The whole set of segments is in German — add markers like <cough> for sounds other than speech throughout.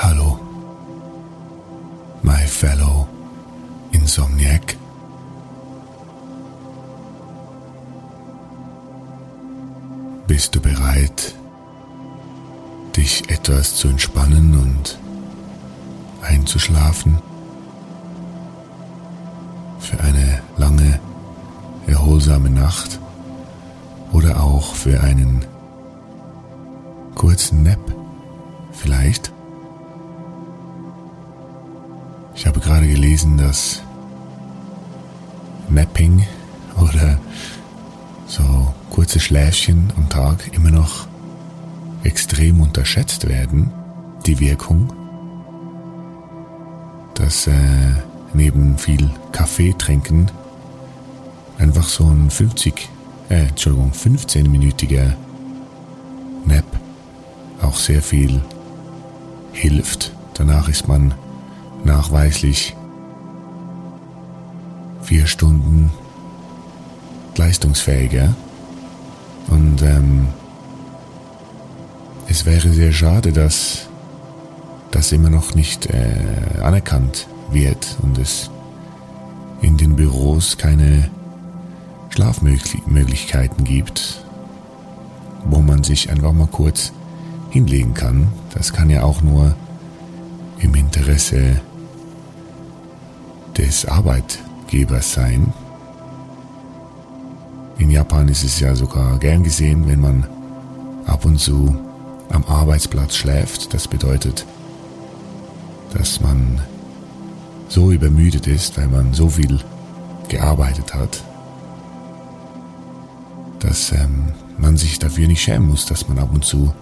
Hallo, my fellow Insomniac. Bist du bereit, dich etwas zu entspannen und einzuschlafen? Für eine lange, erholsame Nacht oder auch für einen kurzen Nap vielleicht? Ich habe gerade gelesen, dass Napping oder so kurze Schläfchen am Tag immer noch extrem unterschätzt werden, die Wirkung, dass äh, neben viel Kaffee trinken einfach so ein 50, äh, Entschuldigung, 15-minütiger Nap auch sehr viel hilft. Danach ist man nachweislich vier Stunden leistungsfähiger und ähm, es wäre sehr schade, dass das immer noch nicht äh, anerkannt wird und es in den Büros keine Schlafmöglichkeiten gibt, wo man sich einfach mal kurz hinlegen kann. Das kann ja auch nur im Interesse des Arbeitgebers sein. In Japan ist es ja sogar gern gesehen, wenn man ab und zu am Arbeitsplatz schläft. Das bedeutet, dass man so übermüdet ist, weil man so viel gearbeitet hat, dass ähm, man sich dafür nicht schämen muss, dass man ab und zu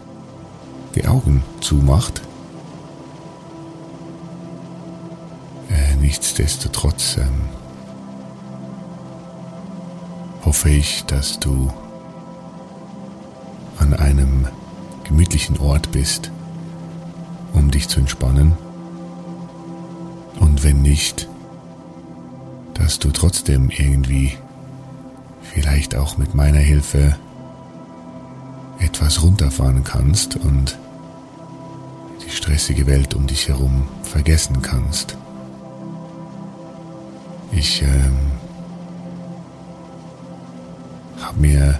die Augen zumacht. Nichtsdestotrotz ähm, hoffe ich, dass du an einem gemütlichen Ort bist, um dich zu entspannen. Und wenn nicht, dass du trotzdem irgendwie vielleicht auch mit meiner Hilfe etwas runterfahren kannst und die stressige Welt um dich herum vergessen kannst. Ich ähm, habe mir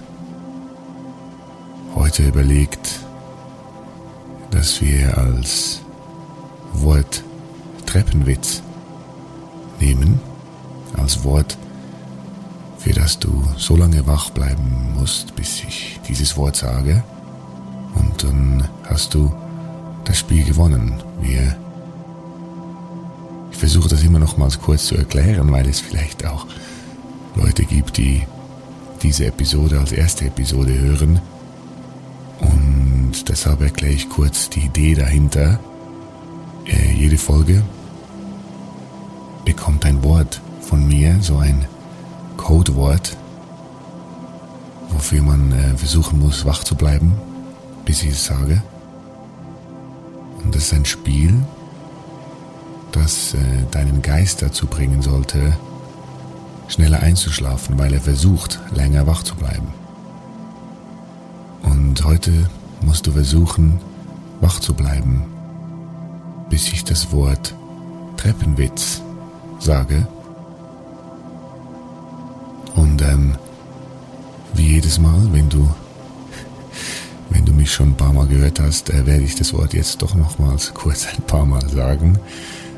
heute überlegt, dass wir als Wort Treppenwitz nehmen, als Wort, für das du so lange wach bleiben musst, bis ich dieses Wort sage. Und dann hast du das Spiel gewonnen. Wir ich versuche das immer nochmals kurz zu erklären, weil es vielleicht auch Leute gibt, die diese Episode als erste Episode hören. Und deshalb erkläre ich kurz die Idee dahinter. Äh, jede Folge bekommt ein Wort von mir, so ein Codewort, wofür man äh, versuchen muss, wach zu bleiben bis ich es sage. Und das ist ein Spiel, das äh, deinen Geist dazu bringen sollte, schneller einzuschlafen, weil er versucht, länger wach zu bleiben. Und heute musst du versuchen, wach zu bleiben, bis ich das Wort Treppenwitz sage. Und ähm, wie jedes Mal, wenn du <laughs> wenn du mich schon ein paar Mal gehört hast, äh, werde ich das Wort jetzt doch nochmals kurz ein paar Mal sagen,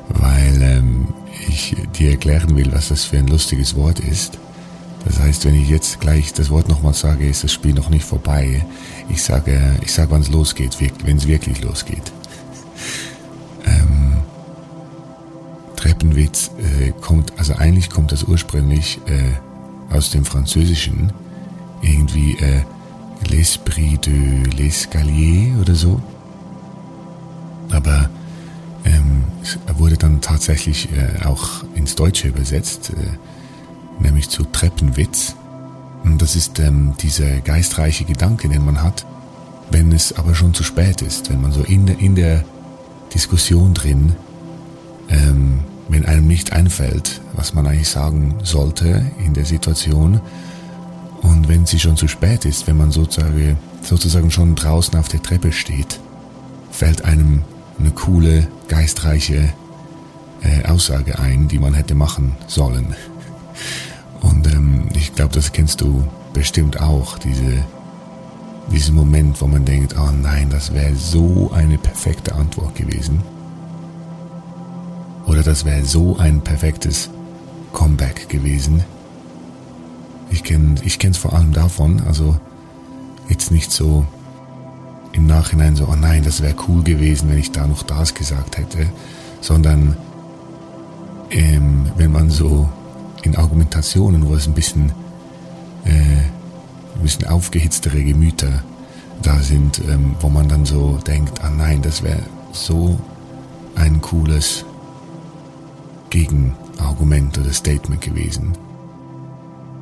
weil ähm, ich dir erklären will, was das für ein lustiges Wort ist. Das heißt, wenn ich jetzt gleich das Wort nochmal sage, ist das Spiel noch nicht vorbei. Ich sage, ich sage, wann es losgeht, wenn es wirklich losgeht. Ähm, Treppenwitz äh, kommt, also eigentlich kommt das ursprünglich äh, aus dem Französischen, irgendwie äh, L'Esprit de l'Escalier oder so. Aber ähm, wurde dann tatsächlich äh, auch ins Deutsche übersetzt, äh, nämlich zu Treppenwitz. Und das ist ähm, dieser geistreiche Gedanke, den man hat, wenn es aber schon zu spät ist, wenn man so in der, in der Diskussion drin, ähm, wenn einem nicht einfällt, was man eigentlich sagen sollte in der Situation, und wenn sie schon zu spät ist, wenn man sozusagen, sozusagen schon draußen auf der Treppe steht, fällt einem eine coole, geistreiche äh, Aussage ein, die man hätte machen sollen. Und ähm, ich glaube, das kennst du bestimmt auch, diese, diesen Moment, wo man denkt, oh nein, das wäre so eine perfekte Antwort gewesen. Oder das wäre so ein perfektes Comeback gewesen. Ich kenne ich kenn's vor allem davon, also jetzt nicht so im Nachhinein so, oh nein, das wäre cool gewesen, wenn ich da noch das gesagt hätte, sondern ähm, wenn man so in Argumentationen, wo es ein bisschen, äh, ein bisschen aufgehitztere Gemüter da sind, ähm, wo man dann so denkt, ah nein, das wäre so ein cooles Gegenargument oder Statement gewesen.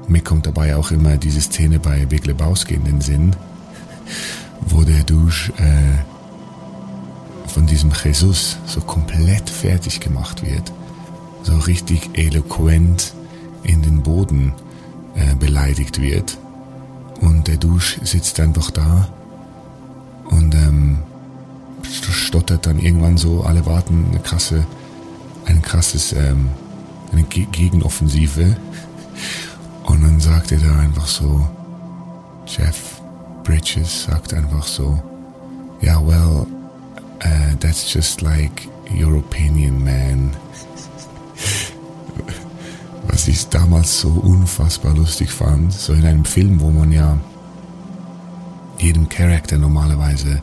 Mir kommt dabei auch immer diese Szene bei Big Lebowski in den Sinn, wo der Dusch äh, von diesem Jesus so komplett fertig gemacht wird, so richtig eloquent in den Boden äh, beleidigt wird. Und der Dusch sitzt einfach da und ähm, stottert dann irgendwann so, alle warten eine krasse, ein krasses, ähm, eine Gegenoffensive und dann sagt er da einfach so, Jeff Bridges sagt einfach so, ja, yeah, well, uh, that's just like your opinion, man. <laughs> Was ich damals so unfassbar lustig fand, so in einem Film, wo man ja jedem Charakter normalerweise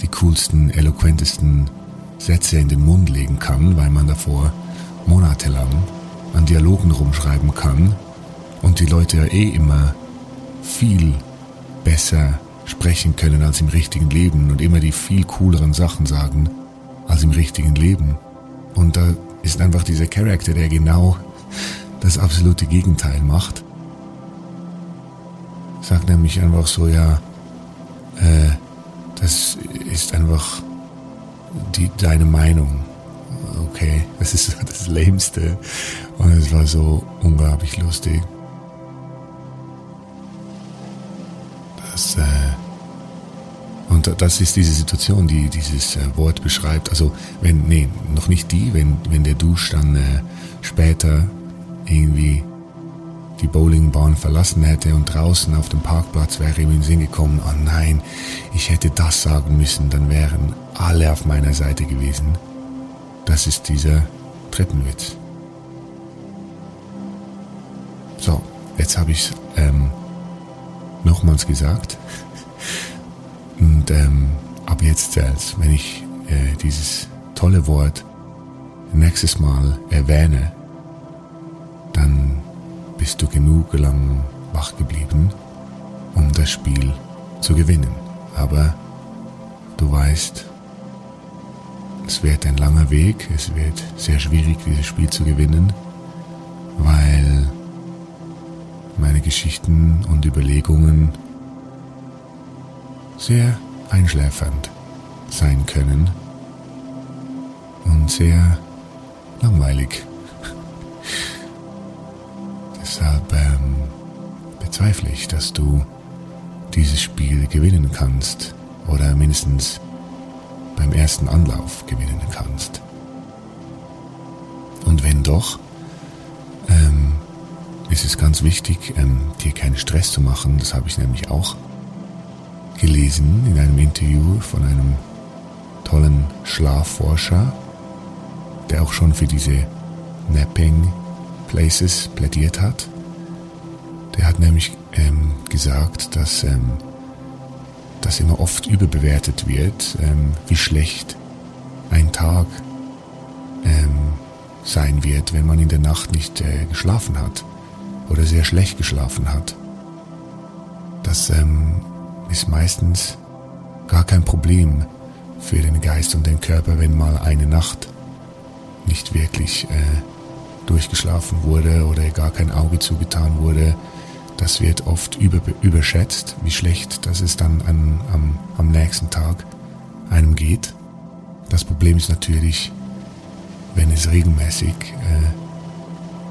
die coolsten, eloquentesten Sätze in den Mund legen kann, weil man davor monatelang an Dialogen rumschreiben kann und die Leute ja eh immer viel besser sprechen können als im richtigen Leben und immer die viel cooleren Sachen sagen als im richtigen Leben. Und da ist einfach dieser Charakter, der genau das absolute Gegenteil macht. Sagt nämlich einfach so, ja, äh, das ist einfach die, deine Meinung. Okay, <laughs> das ist das Lämste. Und es war so unglaublich lustig. Das, äh, und das ist diese Situation, die dieses äh, Wort beschreibt. Also wenn, nee, noch nicht die, wenn, wenn der Dusch dann äh, später irgendwie die Bowlingbahn verlassen hätte und draußen auf dem Parkplatz wäre ihm in den Sinn gekommen, oh nein, ich hätte das sagen müssen, dann wären alle auf meiner Seite gewesen. Das ist dieser Treppenwitz. So, jetzt habe ich ähm, nochmals gesagt. Und ähm, ab jetzt, als wenn ich äh, dieses tolle Wort nächstes Mal erwähne, dann bist du genug lang wach geblieben, um das Spiel zu gewinnen. Aber du weißt, es wird ein langer Weg, es wird sehr schwierig, dieses Spiel zu gewinnen, weil meine Geschichten und Überlegungen sehr einschläfernd sein können und sehr langweilig. <laughs> Deshalb ähm, bezweifle ich, dass du dieses Spiel gewinnen kannst oder mindestens beim ersten Anlauf gewinnen kannst. Und wenn doch, ist es ganz wichtig, ähm, dir keinen Stress zu machen. Das habe ich nämlich auch gelesen in einem Interview von einem tollen Schlafforscher, der auch schon für diese Napping Places plädiert hat. Der hat nämlich ähm, gesagt, dass ähm, das immer oft überbewertet wird, ähm, wie schlecht ein Tag ähm, sein wird, wenn man in der Nacht nicht äh, geschlafen hat oder sehr schlecht geschlafen hat. Das ähm, ist meistens gar kein Problem für den Geist und den Körper, wenn mal eine Nacht nicht wirklich äh, durchgeschlafen wurde oder gar kein Auge zugetan wurde. Das wird oft über, überschätzt, wie schlecht das es dann an, am, am nächsten Tag einem geht. Das Problem ist natürlich, wenn es regelmäßig äh,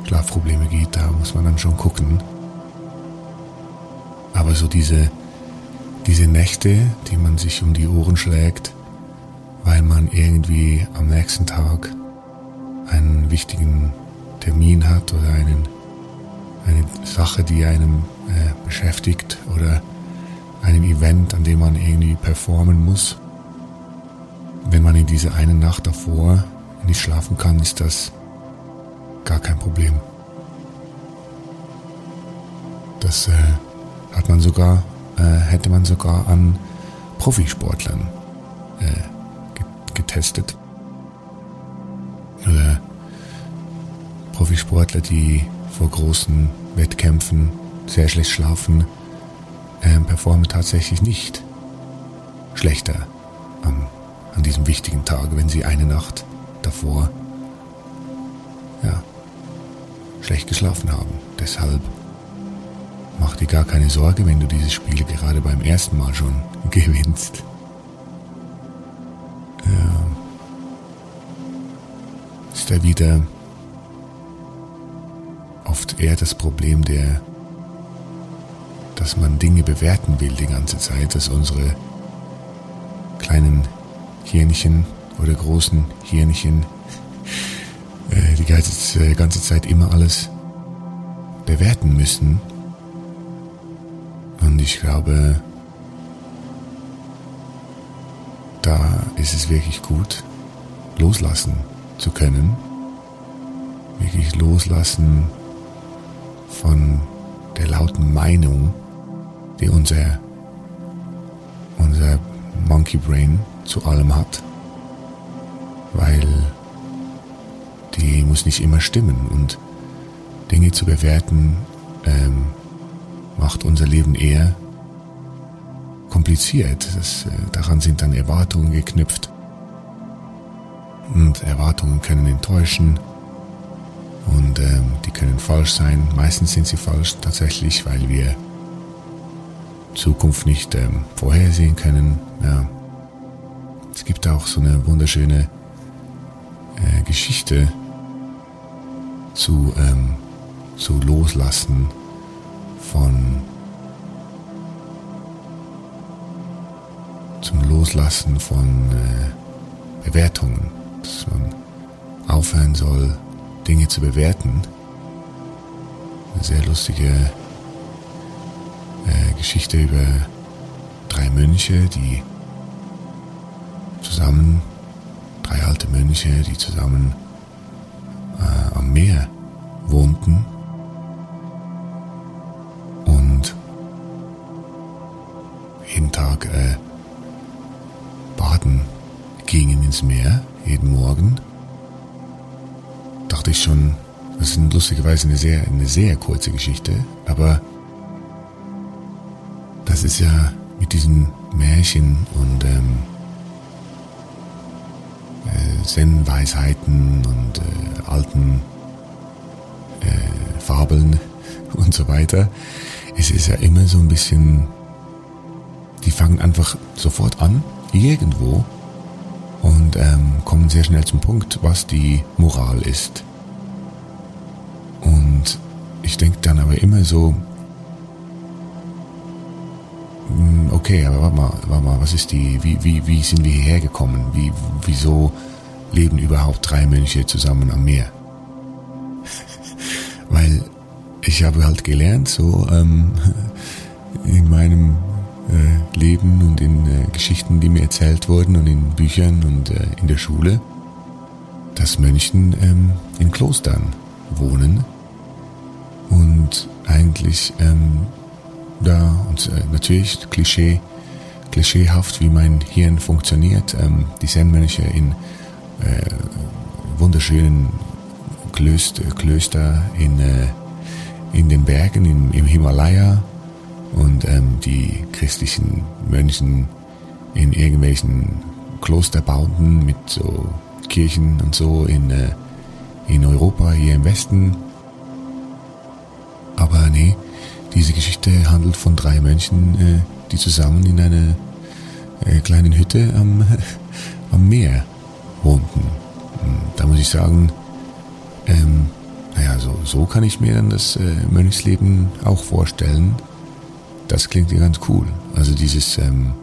Schlafprobleme gibt, da muss man dann schon gucken. Aber so diese, diese Nächte, die man sich um die Ohren schlägt, weil man irgendwie am nächsten Tag einen wichtigen Termin hat oder einen, eine Sache, die einem äh, beschäftigt oder einem Event, an dem man irgendwie performen muss. Wenn man in dieser einen Nacht davor nicht schlafen kann, ist das gar kein Problem. Das äh, hat man sogar, äh, hätte man sogar an Profisportlern äh, getestet. Oder Profisportler, die vor großen Wettkämpfen sehr schlecht schlafen, äh, performen tatsächlich nicht schlechter am, an diesem wichtigen Tag, wenn sie eine Nacht davor ja, schlecht geschlafen haben. Deshalb mach dir gar keine Sorge, wenn du dieses Spiel gerade beim ersten Mal schon <laughs> gewinnst. Ja. Ist da wieder oft eher das Problem der, dass man Dinge bewerten will die ganze Zeit, dass unsere kleinen Hirnchen oder großen Hirnchen äh, die ganze, äh, ganze Zeit immer alles bewerten müssen. Und ich glaube, da ist es wirklich gut, loslassen zu können. Wirklich loslassen von der lauten Meinung, die unser, unser Monkey Brain zu allem hat, weil die muss nicht immer stimmen und Dinge zu bewerten ähm, macht unser Leben eher kompliziert. Das, äh, daran sind dann Erwartungen geknüpft und Erwartungen können enttäuschen und ähm, die können falsch sein. Meistens sind sie falsch tatsächlich, weil wir Zukunft nicht ähm, vorhersehen können. Ja. Es gibt auch so eine wunderschöne äh, Geschichte zu, ähm, zu Loslassen von zum Loslassen von äh, Bewertungen, dass man aufhören soll, Dinge zu bewerten. Eine sehr lustige äh, Geschichte über drei Mönche, die zusammen, drei alte Mönche, die zusammen äh, am Meer wohnten. Und jeden Tag äh, baden gingen ins Meer, jeden Morgen. Dachte ich schon, das ist lustigerweise eine sehr, eine sehr kurze Geschichte, aber das ist ja mit diesen Märchen und ähm, äh, Zen-Weisheiten und äh, alten äh, Fabeln <laughs> und so weiter. Es ist ja immer so ein bisschen die fangen einfach sofort an, irgendwo, und ähm, kommen sehr schnell zum Punkt, was die Moral ist. Und ich denke dann aber immer so, hm, okay, aber warte mal, warte mal, was ist die, wie, wie, wie sind wir hierher gekommen? Wie, wieso leben überhaupt drei Mönche zusammen am Meer? <laughs> Weil ich habe halt gelernt, so ähm, <laughs> in meinem äh, Leben und in äh, Geschichten, die mir erzählt wurden und in Büchern und äh, in der Schule, dass Mönchen ähm, in Klostern wohnen und eigentlich ähm, da und äh, natürlich Klischee, klischeehaft, wie mein Hirn funktioniert, ähm, die Zen-Mönche in äh, wunderschönen Klöster, Klöster in, äh, in den Bergen im, im Himalaya und ähm, die christlichen Mönchen in irgendwelchen Klosterbauten mit so Kirchen und so in, äh, in Europa, hier im Westen. Aber nee, diese Geschichte handelt von drei Mönchen, äh, die zusammen in einer äh, kleinen Hütte am, <laughs> am Meer wohnten. Hm, da muss ich sagen, ähm, naja, so, so kann ich mir dann das äh, Mönchsleben auch vorstellen. Das klingt ja ganz cool. Also dieses, ähm,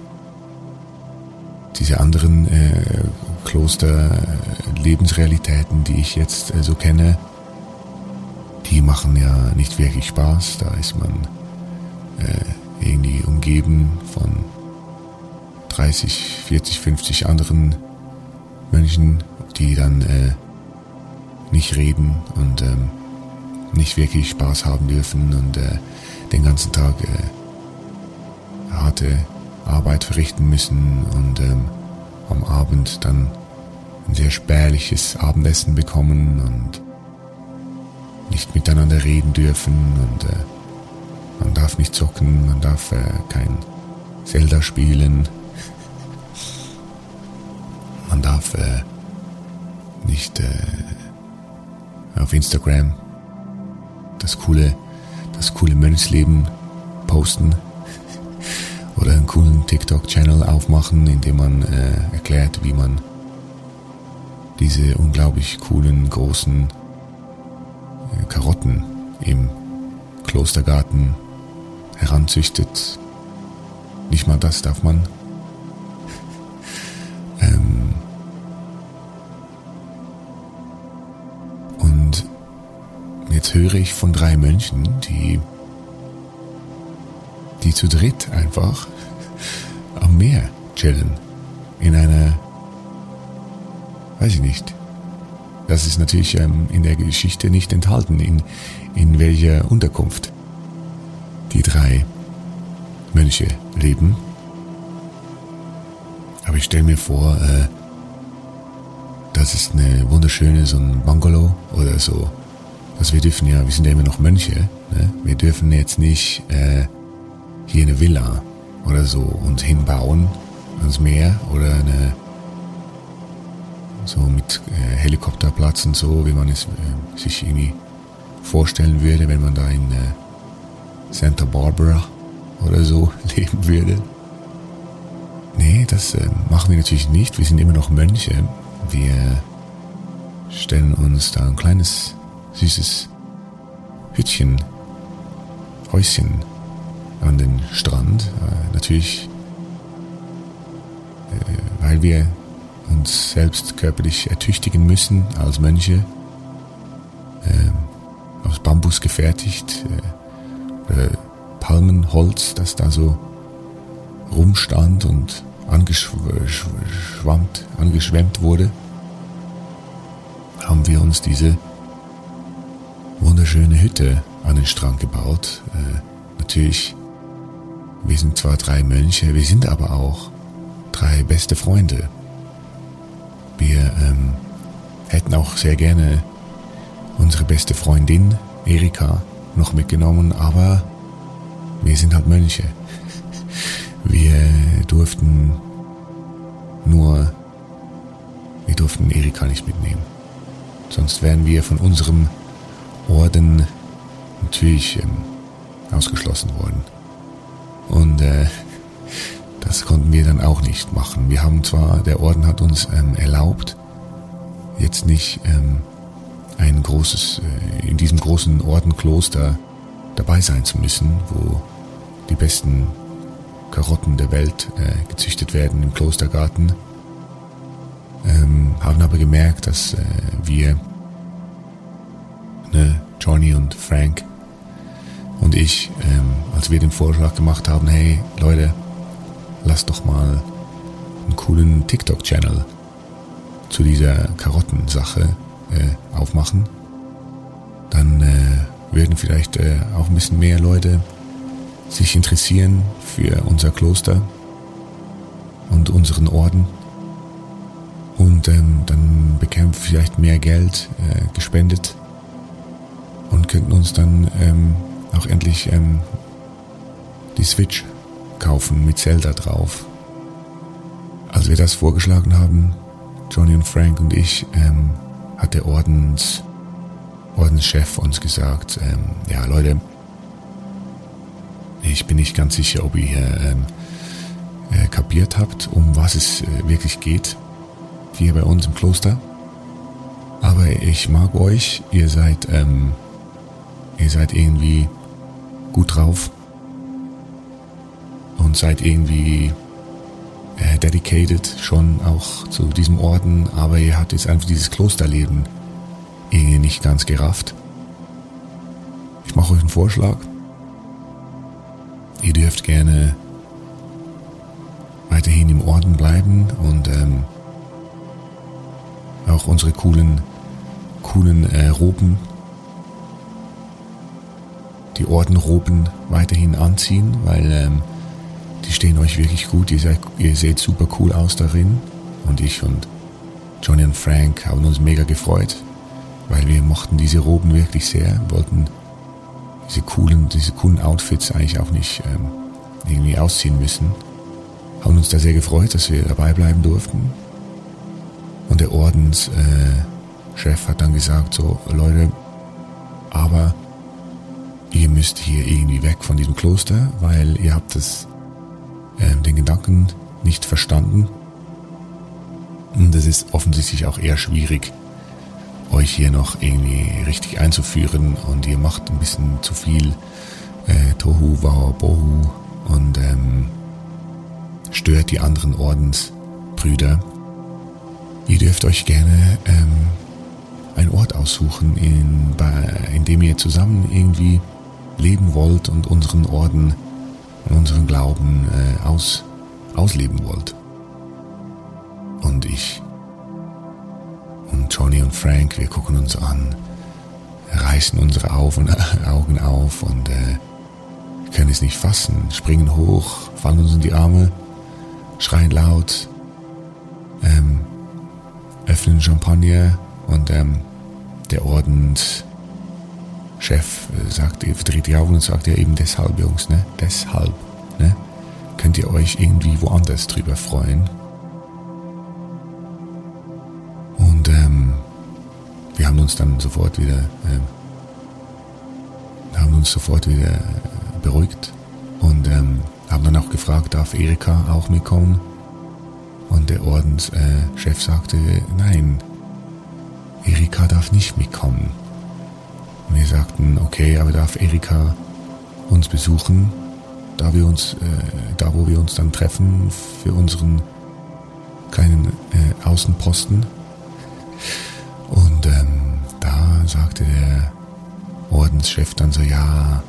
diese anderen äh, Kloster-Lebensrealitäten, die ich jetzt äh, so kenne, die machen ja nicht wirklich Spaß. Da ist man äh, irgendwie umgeben von 30, 40, 50 anderen Mönchen, die dann äh, nicht reden und ähm, nicht wirklich Spaß haben dürfen und äh, den ganzen Tag äh, harte Arbeit verrichten müssen und ähm, am Abend dann ein sehr spärliches Abendessen bekommen und nicht miteinander reden dürfen und äh, man darf nicht zocken, man darf äh, kein Zelda spielen, man darf äh, nicht äh, auf Instagram das coole, das coole Mönchsleben posten <laughs> oder einen coolen TikTok-Channel aufmachen, in dem man äh, erklärt, wie man diese unglaublich coolen, großen Karotten im Klostergarten heranzüchtet. Nicht mal das darf man. <laughs> ähm und jetzt höre ich von drei Mönchen, die die zu dritt einfach am Meer chillen. In einer, weiß ich nicht. Das ist natürlich ähm, in der Geschichte nicht enthalten, in, in welcher Unterkunft die drei Mönche leben. Aber ich stelle mir vor, äh, das ist eine wunderschöne, so ein Bungalow oder so. Also wir dürfen ja, wir sind ja immer noch Mönche, ne? wir dürfen jetzt nicht äh, hier eine Villa oder so und hinbauen ans Meer oder eine so mit äh, Helikopterplatz und so, wie man es äh, sich irgendwie vorstellen würde, wenn man da in äh, Santa Barbara oder so <laughs> leben würde. Nee, das äh, machen wir natürlich nicht. Wir sind immer noch Mönche. Wir stellen uns da ein kleines, süßes Hütchen, Häuschen an den Strand. Äh, natürlich, äh, weil wir uns selbst körperlich ertüchtigen müssen als Mönche. Äh, aus Bambus gefertigt, äh, Palmenholz, das da so rumstand und angeschwammt, angeschwemmt wurde, haben wir uns diese wunderschöne Hütte an den Strand gebaut. Äh, natürlich wir sind zwar drei Mönche, wir sind aber auch drei beste Freunde. Wir ähm, hätten auch sehr gerne unsere beste Freundin Erika noch mitgenommen, aber wir sind halt Mönche. Wir durften nur, wir durften Erika nicht mitnehmen. Sonst wären wir von unserem Orden natürlich ähm, ausgeschlossen worden. Und äh, das konnten wir dann auch nicht machen. Wir haben zwar, der Orden hat uns ähm, erlaubt, jetzt nicht ähm, ein großes, äh, in diesem großen Ordenkloster dabei sein zu müssen, wo die besten Karotten der Welt äh, gezüchtet werden im Klostergarten. Ähm, haben aber gemerkt, dass äh, wir, ne, Johnny und Frank und ich, ähm, als wir den Vorschlag gemacht haben, hey Leute, lasst doch mal einen coolen TikTok-Channel zu dieser Karottensache äh, aufmachen, dann äh, würden vielleicht äh, auch ein bisschen mehr Leute sich interessieren für unser Kloster und unseren Orden. Und ähm, dann bekämen wir vielleicht mehr Geld äh, gespendet und könnten uns dann ähm, auch endlich ähm, die Switch kaufen mit Zelda drauf. Als wir das vorgeschlagen haben, Johnny und Frank und ich, ähm, hat der Ordens, Ordenschef uns gesagt, ähm, ja Leute, ich bin nicht ganz sicher, ob ihr ähm, äh, kapiert habt, um was es äh, wirklich geht, hier bei uns im Kloster. Aber ich mag euch, ihr seid, ähm, ihr seid irgendwie gut drauf und seid irgendwie äh, dedicated schon auch zu diesem Orden, aber ihr habt jetzt einfach dieses Klosterleben irgendwie nicht ganz gerafft. Ich mache euch einen Vorschlag. Ihr dürft gerne weiterhin im Orden bleiben und ähm, auch unsere coolen, coolen äh, Roben, die Ordenroben weiterhin anziehen, weil ähm, die stehen euch wirklich gut. Ihr, seid, ihr seht super cool aus darin. Und ich und Johnny und Frank haben uns mega gefreut, weil wir mochten diese Roben wirklich sehr, wollten diese coolen, diese coolen Outfits eigentlich auch nicht ähm, irgendwie ausziehen müssen. Haben uns da sehr gefreut, dass wir dabei bleiben durften. Und der Ordenschef äh, hat dann gesagt, so Leute, aber ihr müsst hier irgendwie weg von diesem Kloster, weil ihr habt das äh, den Gedanken nicht verstanden. Und es ist offensichtlich auch eher schwierig, euch hier noch irgendwie richtig einzuführen und ihr macht ein bisschen zu viel äh, Tohu Bohu und ähm, stört die anderen Ordensbrüder. Ihr dürft euch gerne ähm, einen Ort aussuchen, in, bei, in dem ihr zusammen irgendwie leben wollt und unseren Orden unseren Glauben äh, aus, ausleben wollt. Und ich und Johnny und Frank, wir gucken uns an, reißen unsere <laughs> Augen auf und äh, können es nicht fassen, springen hoch, fallen uns in die Arme, schreien laut, ähm, öffnen Champagner und ähm, der Ordens Chef äh, sagt, verdreht die Augen und sagt ja eben deshalb, Jungs, ne? Deshalb, ne? Könnt ihr euch irgendwie woanders drüber freuen? Und ähm, wir haben uns dann sofort wieder, ähm, haben uns sofort wieder beruhigt und ähm, haben dann auch gefragt, darf Erika auch mitkommen? Und der Ordenschef äh, sagte, nein, Erika darf nicht mitkommen. Wir sagten, okay, aber darf Erika uns besuchen, da wir uns, äh, da wo wir uns dann treffen für unseren kleinen äh, Außenposten. Und ähm, da sagte der Ordenschef dann so, ja,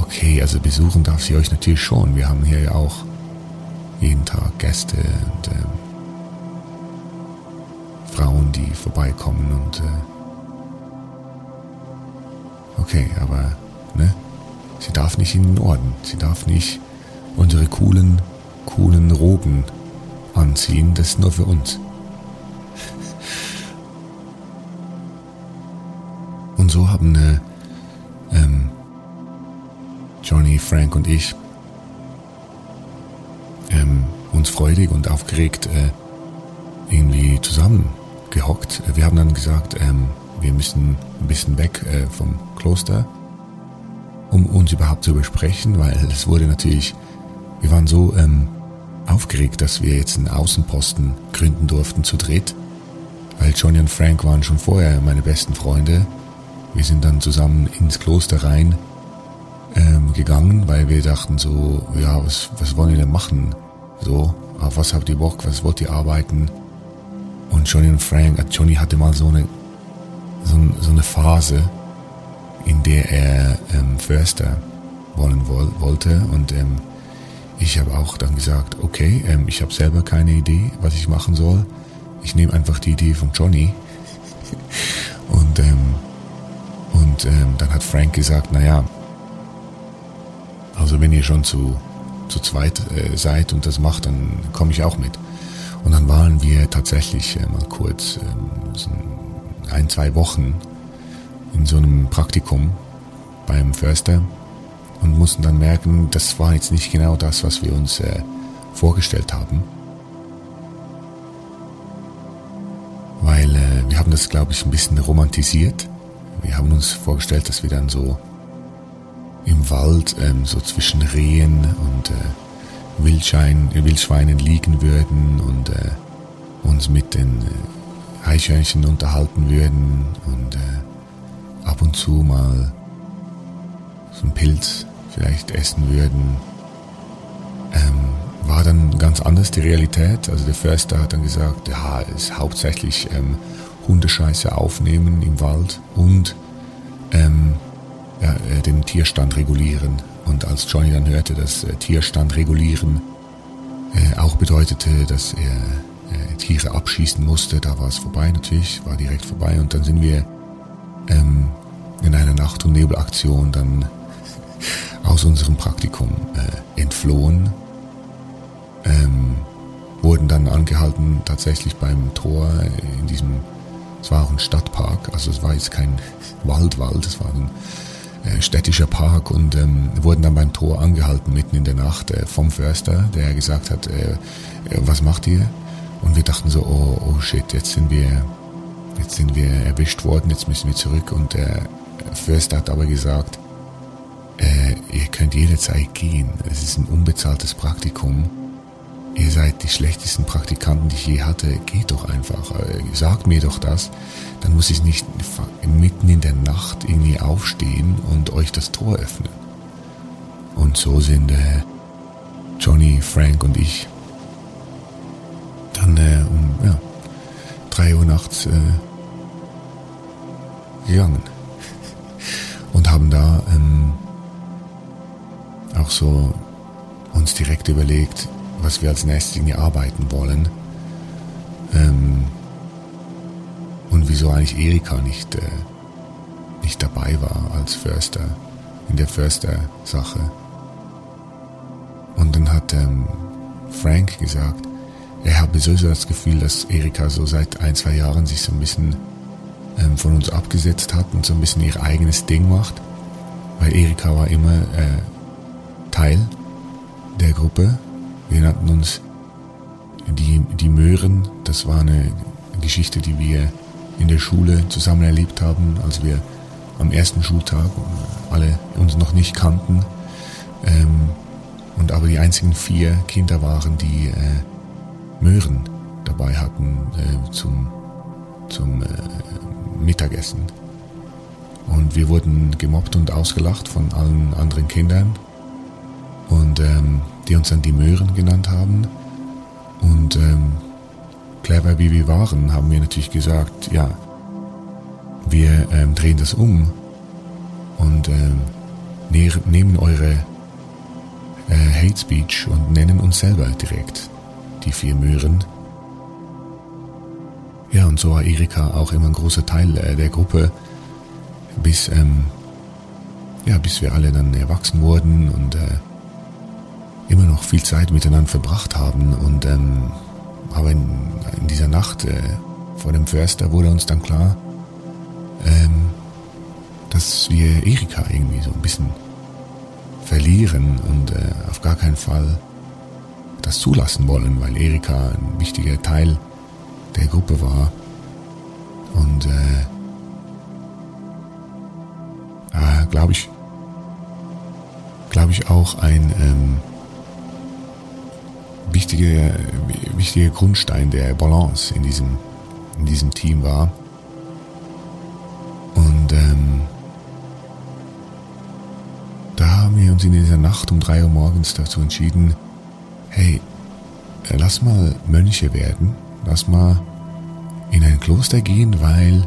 okay, also besuchen darf sie euch natürlich schon. Wir haben hier ja auch jeden Tag Gäste und ähm, Frauen, die vorbeikommen und äh, Okay, aber ne? Sie darf nicht in den Orden. Sie darf nicht unsere coolen, coolen Roben anziehen. Das ist nur für uns. Und so haben äh, ähm, Johnny, Frank und ich ähm, uns freudig und aufgeregt äh, irgendwie zusammengehockt. Wir haben dann gesagt, ähm, wir müssen ein bisschen weg äh, vom Kloster, um uns überhaupt zu besprechen, weil es wurde natürlich wir waren so ähm, aufgeregt, dass wir jetzt einen Außenposten gründen durften zu dritt, weil Johnny und Frank waren schon vorher meine besten Freunde. Wir sind dann zusammen ins Kloster rein ähm, gegangen, weil wir dachten so, ja, was, was wollen wir denn machen? So, auf was habt ihr Bock, was wollt ihr arbeiten? Und Johnny und Frank, äh, Johnny hatte mal so eine, so, so eine Phase, in der er ähm, Förster wollen wollte und ähm, ich habe auch dann gesagt, okay, ähm, ich habe selber keine Idee, was ich machen soll. Ich nehme einfach die Idee von Johnny. <laughs> und ähm, und ähm, dann hat Frank gesagt, naja, also wenn ihr schon zu, zu zweit äh, seid und das macht, dann komme ich auch mit. Und dann waren wir tatsächlich äh, mal kurz ähm, so ein, zwei Wochen in so einem Praktikum beim Förster und mussten dann merken, das war jetzt nicht genau das, was wir uns äh, vorgestellt haben. Weil äh, wir haben das, glaube ich, ein bisschen romantisiert. Wir haben uns vorgestellt, dass wir dann so im Wald, ähm, so zwischen Rehen und äh, Wildschweinen liegen würden und äh, uns mit den äh, Eichhörnchen unterhalten würden und äh, ab und zu mal so einen Pilz vielleicht essen würden. Ähm, war dann ganz anders die Realität. Also der Förster hat dann gesagt, ja, es ist hauptsächlich ähm, Hundescheiße aufnehmen im Wald und ähm, ja, äh, den Tierstand regulieren. Und als Johnny dann hörte, dass äh, Tierstand regulieren äh, auch bedeutete, dass er Tiere abschießen musste, da war es vorbei natürlich, war direkt vorbei. Und dann sind wir ähm, in einer Nacht- und Nebelaktion dann <laughs> aus unserem Praktikum äh, entflohen, ähm, wurden dann angehalten tatsächlich beim Tor in diesem, es war auch ein Stadtpark, also es war jetzt kein Waldwald, es war ein äh, städtischer Park und ähm, wurden dann beim Tor angehalten mitten in der Nacht äh, vom Förster, der gesagt hat, äh, äh, was macht ihr? Und wir dachten so, oh, oh shit, jetzt sind wir, jetzt sind wir erwischt worden, jetzt müssen wir zurück. Und der Förster hat aber gesagt, äh, ihr könnt jederzeit gehen. Es ist ein unbezahltes Praktikum. Ihr seid die schlechtesten Praktikanten, die ich je hatte. Geht doch einfach. Äh, sagt mir doch das. Dann muss ich nicht mitten in der Nacht irgendwie aufstehen und euch das Tor öffnen. Und so sind äh, Johnny, Frank und ich dann äh, um ja, drei Uhr nachts äh, gegangen und haben da ähm, auch so uns direkt überlegt, was wir als nächstes irgendwie arbeiten wollen. Ähm, und wieso eigentlich Erika nicht, äh, nicht dabei war als Förster, in der Förster-Sache. Und dann hat ähm, Frank gesagt, er habe sowieso das Gefühl, dass Erika so seit ein, zwei Jahren sich so ein bisschen ähm, von uns abgesetzt hat und so ein bisschen ihr eigenes Ding macht. Weil Erika war immer äh, Teil der Gruppe. Wir nannten uns die, die Möhren. Das war eine Geschichte, die wir in der Schule zusammen erlebt haben, als wir am ersten Schultag alle uns noch nicht kannten ähm, und aber die einzigen vier Kinder waren, die äh, Möhren dabei hatten äh, zum, zum äh, Mittagessen. Und wir wurden gemobbt und ausgelacht von allen anderen Kindern und ähm, die uns dann die Möhren genannt haben. Und ähm, clever wie wir waren, haben wir natürlich gesagt, ja, wir ähm, drehen das um und ähm, ne nehmen eure äh, Hate Speech und nennen uns selber direkt die vier Möhren. Ja, und so war Erika auch immer ein großer Teil äh, der Gruppe, bis, ähm, ja, bis wir alle dann erwachsen wurden und äh, immer noch viel Zeit miteinander verbracht haben. Und ähm, aber in, in dieser Nacht äh, vor dem Förster wurde uns dann klar, ähm, dass wir Erika irgendwie so ein bisschen verlieren und äh, auf gar keinen Fall das zulassen wollen, weil Erika ein wichtiger Teil der Gruppe war. Und äh, äh glaube ich, glaube ich auch ein ähm, wichtige, wichtige Grundstein der Balance in diesem, in diesem Team war. Und ähm, da haben wir uns in dieser Nacht um drei Uhr morgens dazu entschieden, hey, äh, lass mal Mönche werden, lass mal in ein Kloster gehen, weil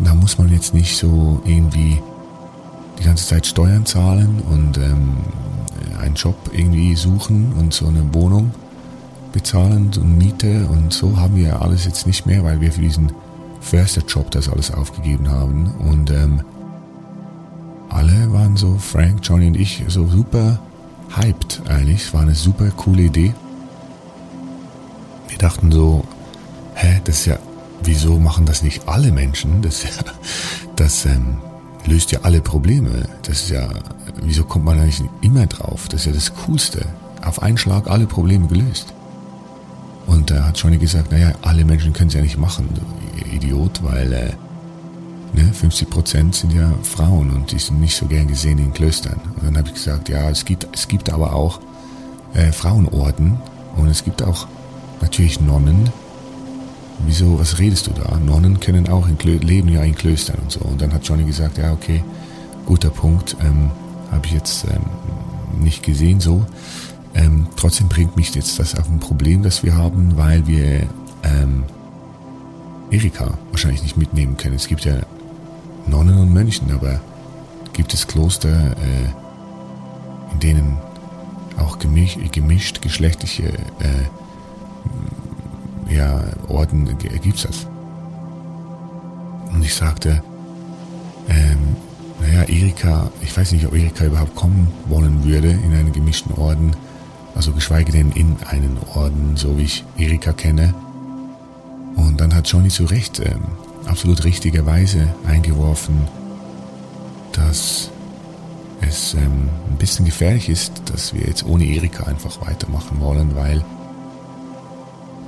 da muss man jetzt nicht so irgendwie die ganze Zeit Steuern zahlen und ähm, einen Job irgendwie suchen und so eine Wohnung bezahlen und Miete und so haben wir alles jetzt nicht mehr, weil wir für diesen Förster-Job das alles aufgegeben haben. Und ähm, alle waren so, Frank, Johnny und ich, so super hyped eigentlich. War eine super coole Idee. Wir dachten so, hä, das ist ja, wieso machen das nicht alle Menschen? Das, ja, das ähm, löst ja alle Probleme. Das ist ja, wieso kommt man eigentlich immer drauf? Das ist ja das Coolste. Auf einen Schlag alle Probleme gelöst. Und da hat Johnny gesagt, naja, alle Menschen können es ja nicht machen, du Idiot, weil äh, ne, 50% sind ja Frauen und die sind nicht so gern gesehen in Klöstern. Und dann habe ich gesagt, ja, es gibt, es gibt aber auch äh, Frauenorden und es gibt auch natürlich Nonnen. Wieso, was redest du da? Nonnen können auch in leben ja in Klöstern und so. Und dann hat Johnny gesagt, ja, okay, guter Punkt, ähm, habe ich jetzt ähm, nicht gesehen so. Ähm, trotzdem bringt mich jetzt das auf ein Problem, das wir haben, weil wir ähm, Erika wahrscheinlich nicht mitnehmen können. Es gibt ja Nonnen und Mönchen, aber gibt es Kloster, äh, in denen auch gemisch, gemischt geschlechtliche äh, ja, Orden gibt es das. Und ich sagte, ähm, naja, Erika, ich weiß nicht, ob Erika überhaupt kommen wollen würde in einen gemischten Orden, also geschweige denn in einen Orden, so wie ich Erika kenne. Und dann hat Johnny zu Recht ähm, absolut richtigerweise eingeworfen, dass es ähm, ein bisschen gefährlich ist, dass wir jetzt ohne Erika einfach weitermachen wollen, weil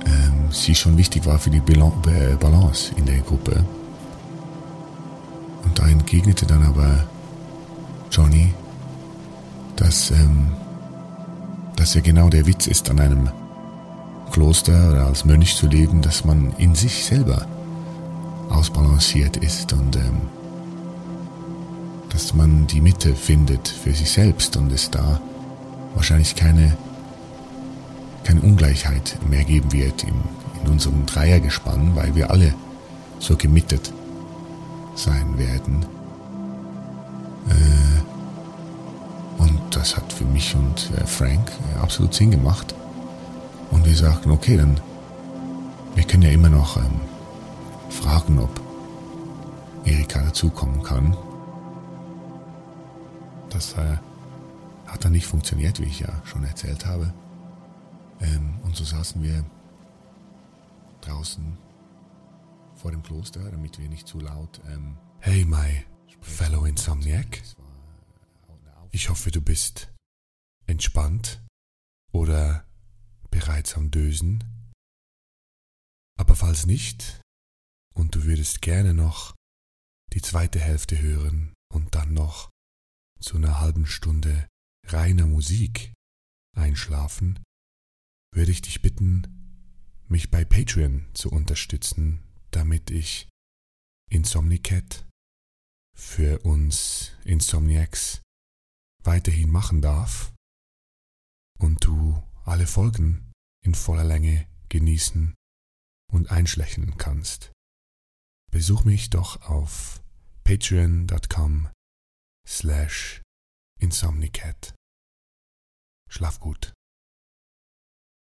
ähm, sie schon wichtig war für die Balance in der Gruppe. Und da entgegnete dann aber Johnny, dass ähm, das ja genau der Witz ist, an einem Kloster oder als Mönch zu leben, dass man in sich selber ausbalanciert ist und ähm, dass man die Mitte findet für sich selbst und es da wahrscheinlich keine, keine Ungleichheit mehr geben wird in, in unserem Dreiergespann, weil wir alle so gemittet sein werden. Äh, und das hat für mich und äh, Frank äh, absolut Sinn gemacht. Und wir sagten, okay, dann, wir können ja immer noch ähm, fragen, ob Erika dazukommen kann. Das äh, hat dann nicht funktioniert, wie ich ja schon erzählt habe. Ähm, und so saßen wir draußen vor dem Kloster, damit wir nicht zu laut. Ähm, hey, my fellow Insomniac. Ich hoffe, du bist entspannt oder bereits am Dösen. Aber falls nicht, und du würdest gerne noch die zweite Hälfte hören und dann noch zu einer halben Stunde reiner Musik einschlafen, würde ich dich bitten, mich bei Patreon zu unterstützen, damit ich Insomnicat für uns Insomniacs weiterhin machen darf und du alle Folgen in voller Länge genießen und einschlächeln kannst. Besuch mich doch auf patreon.com slash insomnicat. Schlaf gut.